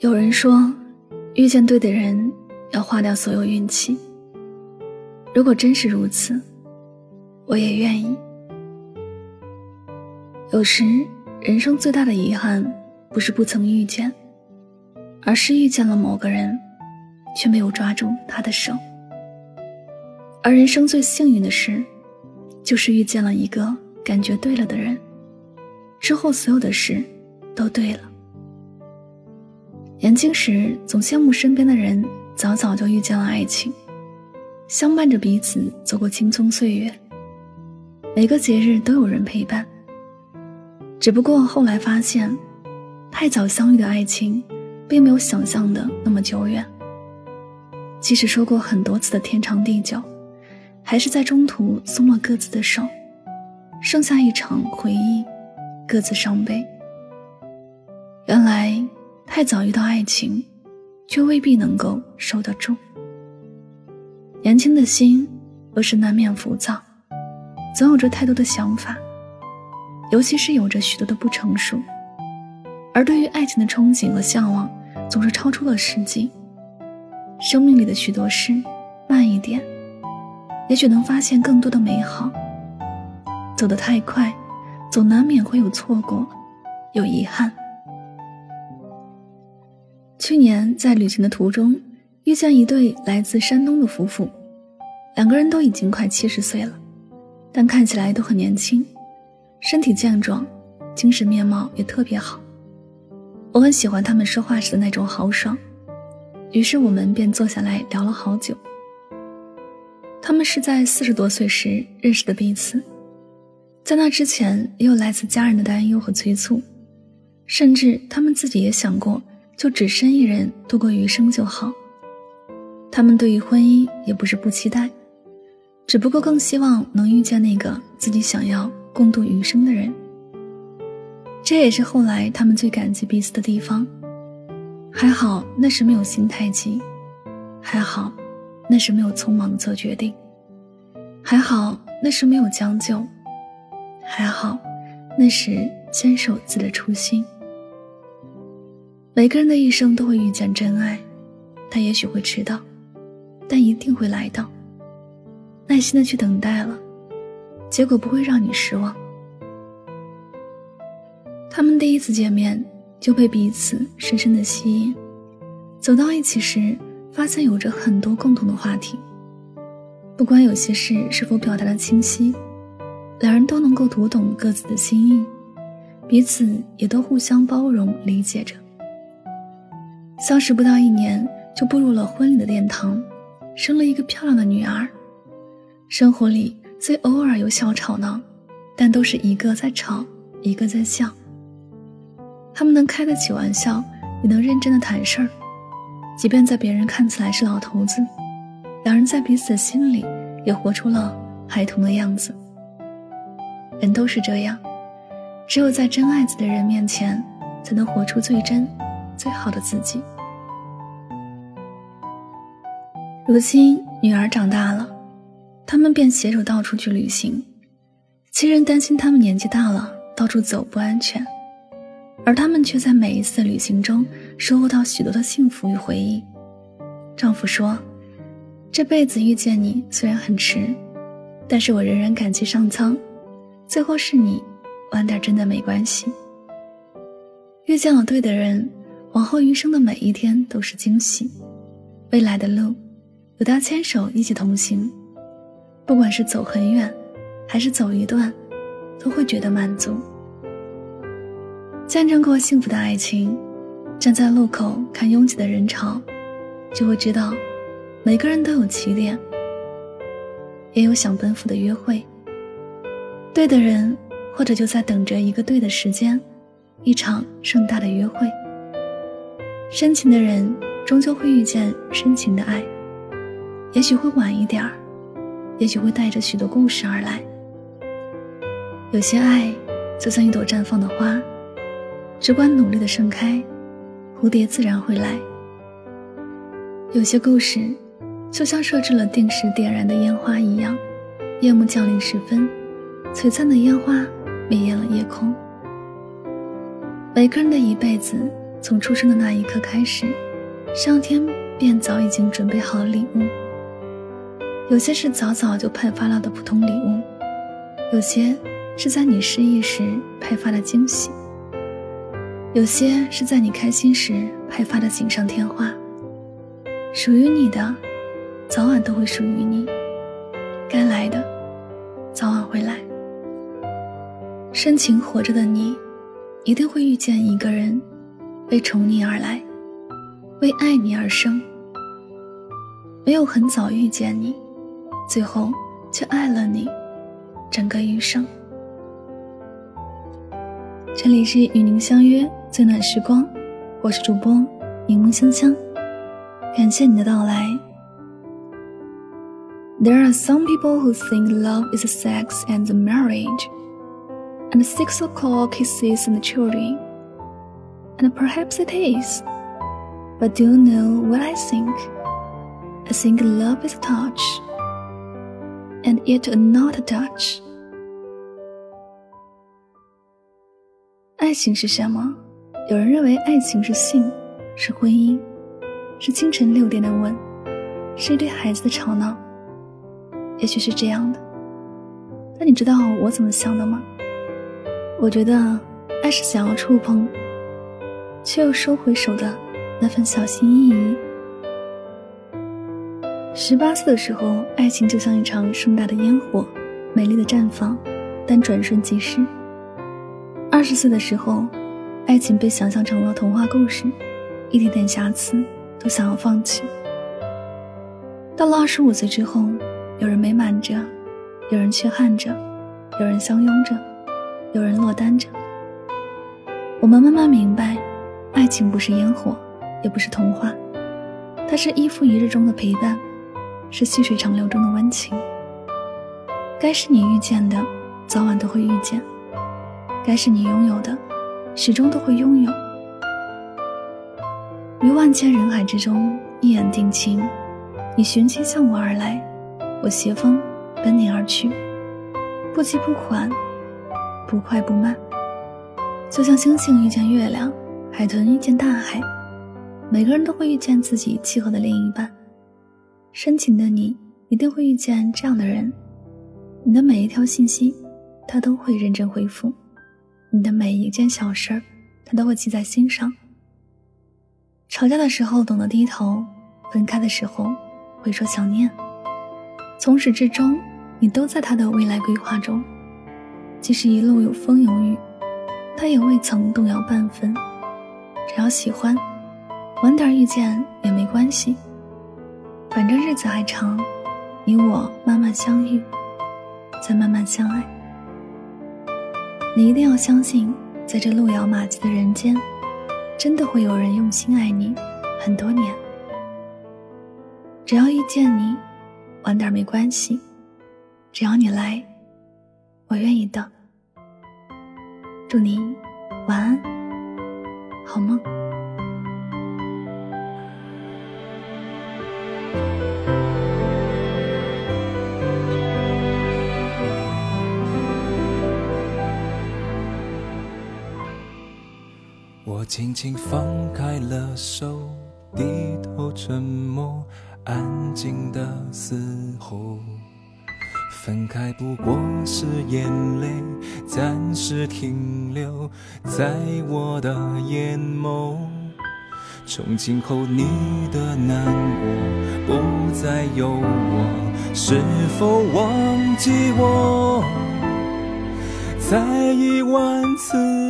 有人说，遇见对的人要花掉所有运气。如果真是如此，我也愿意。有时，人生最大的遗憾，不是不曾遇见，而是遇见了某个人，却没有抓住他的手。而人生最幸运的事，就是遇见了一个感觉对了的人，之后所有的事，都对了。年轻时总羡慕身边的人早早就遇见了爱情，相伴着彼此走过青葱岁月，每个节日都有人陪伴。只不过后来发现，太早相遇的爱情，并没有想象的那么久远。即使说过很多次的天长地久，还是在中途松了各自的手，剩下一场回忆，各自伤悲。原来。太早遇到爱情，却未必能够守得住。年轻的心不是难免浮躁，总有着太多的想法，尤其是有着许多的不成熟。而对于爱情的憧憬和向往，总是超出了实际。生命里的许多事，慢一点，也许能发现更多的美好。走得太快，总难免会有错过，有遗憾。去年在旅行的途中，遇见一对来自山东的夫妇，两个人都已经快七十岁了，但看起来都很年轻，身体健壮，精神面貌也特别好。我很喜欢他们说话时的那种豪爽，于是我们便坐下来聊了好久。他们是在四十多岁时认识的彼此，在那之前也有来自家人的担忧和催促，甚至他们自己也想过。就只身一人度过余生就好。他们对于婚姻也不是不期待，只不过更希望能遇见那个自己想要共度余生的人。这也是后来他们最感激彼此的地方。还好那时没有心太急，还好那时没有匆忙做决定，还好那时没有将就，还好那时坚守自己的初心。每个人的一生都会遇见真爱，他也许会迟到，但一定会来到。耐心的去等待了，结果不会让你失望。他们第一次见面就被彼此深深的吸引，走到一起时发现有着很多共同的话题。不管有些事是否表达的清晰，两人都能够读懂各自的心意，彼此也都互相包容理解着。相识不到一年，就步入了婚礼的殿堂，生了一个漂亮的女儿。生活里虽偶尔有小吵闹，但都是一个在吵，一个在笑。他们能开得起玩笑，也能认真的谈事儿。即便在别人看起来是老头子，两人在彼此的心里也活出了孩童的样子。人都是这样，只有在真爱自己的人面前，才能活出最真。最好的自己。如今女儿长大了，他们便携手到处去旅行。亲人担心他们年纪大了，到处走不安全，而他们却在每一次旅行中收获到许多的幸福与回忆。丈夫说：“这辈子遇见你虽然很迟，但是我仍然感激上苍。最后是你，晚点真的没关系。遇见了对的人。”往后余生的每一天都是惊喜，未来的路有他牵手一起同行，不管是走很远，还是走一段，都会觉得满足。见证过幸福的爱情，站在路口看拥挤的人潮，就会知道，每个人都有起点，也有想奔赴的约会。对的人，或者就在等着一个对的时间，一场盛大的约会。深情的人，终究会遇见深情的爱，也许会晚一点儿，也许会带着许多故事而来。有些爱，就像一朵绽放的花，只管努力的盛开，蝴蝶自然会来。有些故事，就像设置了定时点燃的烟花一样，夜幕降临时分。璀璨的烟花灭艳了夜空。每个人的一辈子，从出生的那一刻开始，上天便早已经准备好了礼物。有些是早早就派发了的普通礼物，有些是在你失意时派发的惊喜，有些是在你开心时派发的锦上添花。属于你的，早晚都会属于你；该来的，早晚会来。深情活着的你，一定会遇见一个人，为宠你而来，为爱你而生。没有很早遇见你，最后却爱了你，整个余生。这里是与您相约最暖时光，我是主播柠檬香香，感谢你的到来。There are some people who think love is sex and marriage. and six o'clock kisses and children. And perhaps it is. But do you know what I think? I think love is a touch, And yet not touch. 爱情是什么？有人认为爱情是性，是婚姻，是清晨六点的吻，是一对孩子的吵闹。也许是这样的，但你知道我怎么想的吗？我觉得，爱是想要触碰，却又收回手的那份小心翼翼。十八岁的时候，爱情就像一场盛大的烟火，美丽的绽放，但转瞬即逝。二十岁的时候，爱情被想象成了童话故事，一点点瑕疵都想要放弃。到了二十五岁之后，有人美满着，有人缺憾着，有人相拥着。有人落单着，我们慢慢明白，爱情不是烟火，也不是童话，它是一复一日中的陪伴，是细水长流中的温情。该是你遇见的，早晚都会遇见；该是你拥有的，始终都会拥有。于万千人海之中，一眼定情，你寻亲向我而来，我携风奔你而去，不急不缓。不快不慢，就像星星遇见月亮，海豚遇见大海，每个人都会遇见自己契合的另一半。深情的你一定会遇见这样的人，你的每一条信息，他都会认真回复；你的每一件小事儿，他都会记在心上。吵架的时候懂得低头，分开的时候会说想念。从始至终，你都在他的未来规划中。即使一路有风有雨，他也未曾动摇半分。只要喜欢，晚点遇见也没关系。反正日子还长，你我慢慢相遇，再慢慢相爱。你一定要相信，在这路遥马急的人间，真的会有人用心爱你很多年。只要遇见你，晚点没关系。只要你来。我愿意等。祝你晚安，好梦。轻轻放开了手，低头沉默，安静的嘶吼。分开不过是眼泪暂时停留在我的眼眸，从今后你的难过不再有我，是否忘记我？再一万次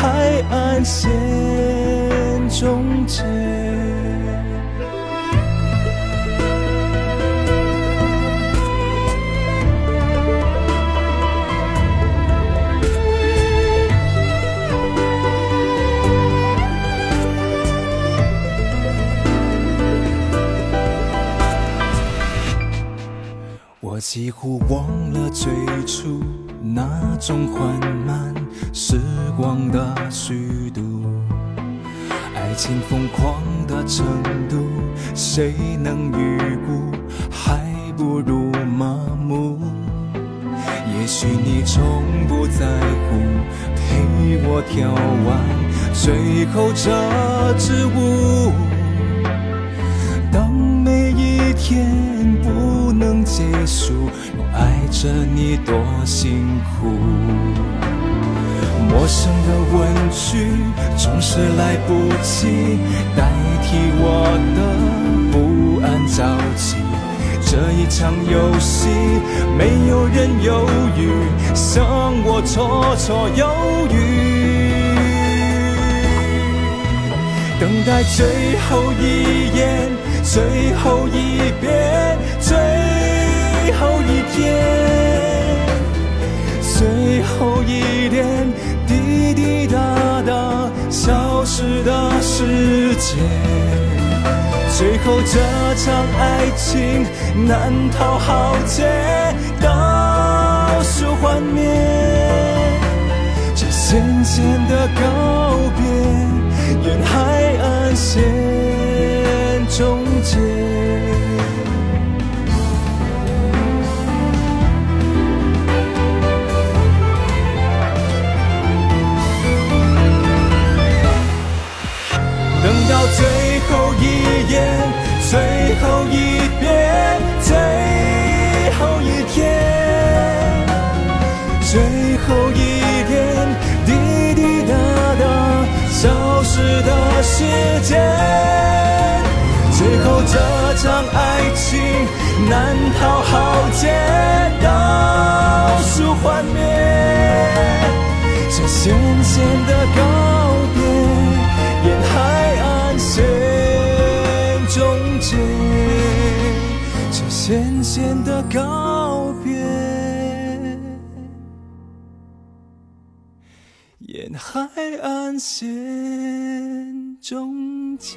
海岸线终结。我几乎忘了最初那种缓慢。时光的虚度，爱情疯狂的程度，谁能预估？还不如麻木。也许你从不在乎，陪我跳完最后这支舞。当每一天不能结束，我爱着你多辛苦。陌生的问句总是来不及代替我的不安着急。这一场游戏，没有人犹豫，让我绰绰有余。等待最后一眼，最后一遍，最后一天，最后一消失的世界，最后这场爱情难逃浩劫，倒数幻灭，这咸咸的告别，沿海岸线终结。失的时间，最后这场爱情难逃浩劫，倒数幻灭，这咸咸的告别，沿海岸。线终结，这咸咸的告沿海岸线终结。